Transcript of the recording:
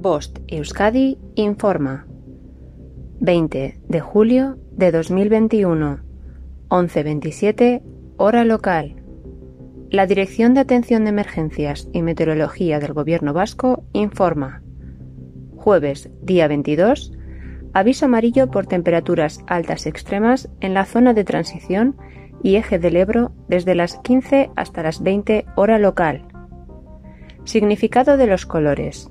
Bost Euskadi informa. 20 de julio de 2021, 11.27, hora local. La Dirección de Atención de Emergencias y Meteorología del Gobierno Vasco informa. Jueves, día 22, aviso amarillo por temperaturas altas extremas en la zona de transición y eje del Ebro desde las 15 hasta las 20 hora local. Significado de los colores.